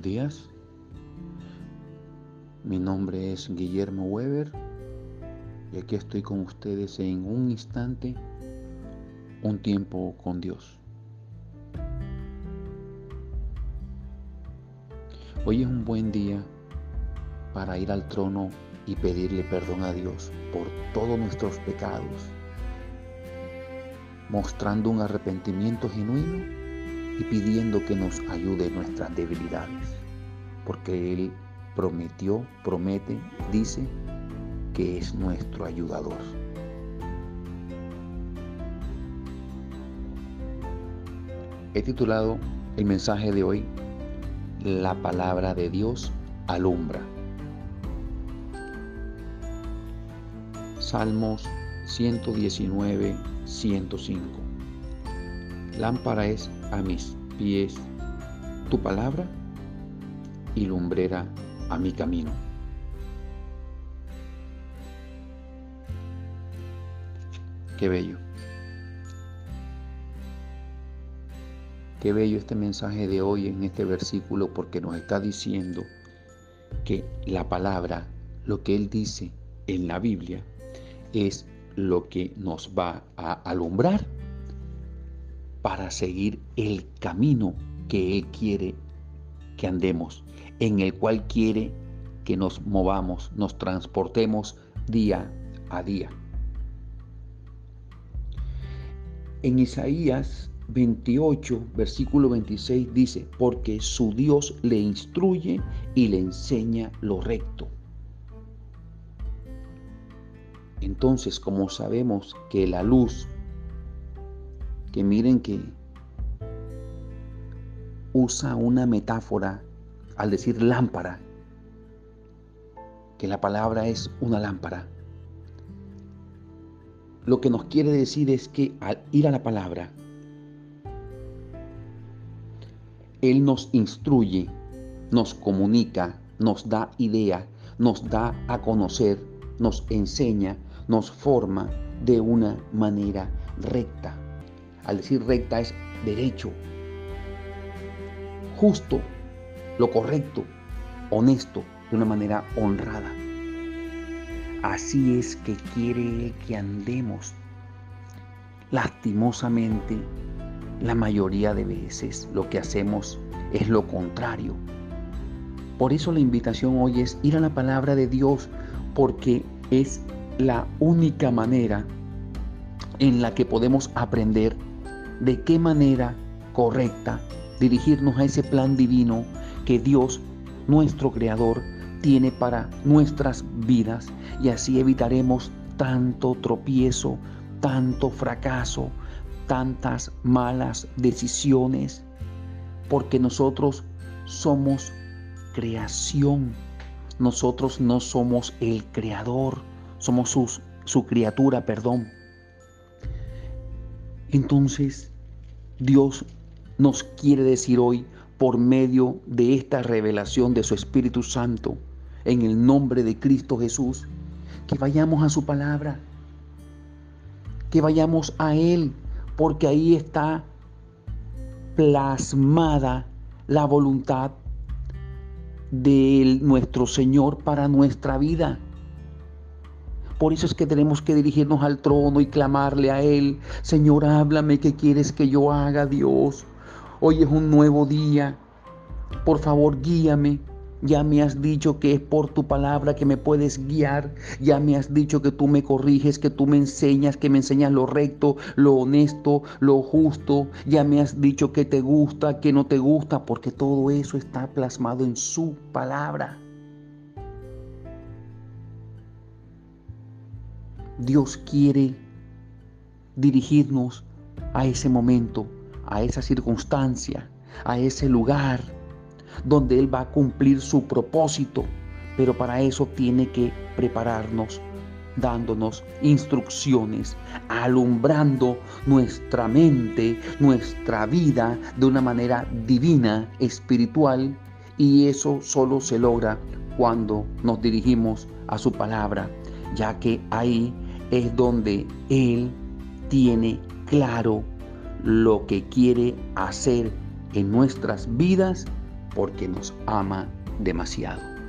días. Mi nombre es Guillermo Weber y aquí estoy con ustedes en un instante, un tiempo con Dios. Hoy es un buen día para ir al trono y pedirle perdón a Dios por todos nuestros pecados, mostrando un arrepentimiento genuino y pidiendo que nos ayude en nuestras debilidades, porque Él prometió, promete, dice que es nuestro ayudador. He titulado el mensaje de hoy, La palabra de Dios alumbra. Salmos 119, 105. Lámpara es a pies tu palabra y lumbrera a mi camino. Qué bello. Qué bello este mensaje de hoy en este versículo porque nos está diciendo que la palabra, lo que Él dice en la Biblia, es lo que nos va a alumbrar para seguir el camino que Él quiere que andemos, en el cual quiere que nos movamos, nos transportemos día a día. En Isaías 28, versículo 26 dice, porque su Dios le instruye y le enseña lo recto. Entonces, como sabemos que la luz que miren que usa una metáfora al decir lámpara, que la palabra es una lámpara. Lo que nos quiere decir es que al ir a la palabra, Él nos instruye, nos comunica, nos da idea, nos da a conocer, nos enseña, nos forma de una manera recta. Al decir recta es derecho, justo, lo correcto, honesto, de una manera honrada. Así es que quiere que andemos. Lastimosamente, la mayoría de veces lo que hacemos es lo contrario. Por eso la invitación hoy es ir a la palabra de Dios, porque es la única manera en la que podemos aprender de qué manera correcta dirigirnos a ese plan divino que Dios, nuestro Creador, tiene para nuestras vidas y así evitaremos tanto tropiezo, tanto fracaso, tantas malas decisiones, porque nosotros somos creación, nosotros no somos el creador, somos su criatura, perdón. Entonces, Dios nos quiere decir hoy, por medio de esta revelación de su Espíritu Santo, en el nombre de Cristo Jesús, que vayamos a su palabra, que vayamos a Él, porque ahí está plasmada la voluntad de nuestro Señor para nuestra vida. Por eso es que tenemos que dirigirnos al trono y clamarle a Él, Señor, háblame, ¿qué quieres que yo haga, Dios? Hoy es un nuevo día. Por favor, guíame. Ya me has dicho que es por tu palabra que me puedes guiar. Ya me has dicho que tú me corriges, que tú me enseñas, que me enseñas lo recto, lo honesto, lo justo. Ya me has dicho que te gusta, que no te gusta, porque todo eso está plasmado en su palabra. Dios quiere dirigirnos a ese momento, a esa circunstancia, a ese lugar donde Él va a cumplir su propósito. Pero para eso tiene que prepararnos, dándonos instrucciones, alumbrando nuestra mente, nuestra vida de una manera divina, espiritual. Y eso solo se logra cuando nos dirigimos a su palabra, ya que ahí es donde Él tiene claro lo que quiere hacer en nuestras vidas porque nos ama demasiado.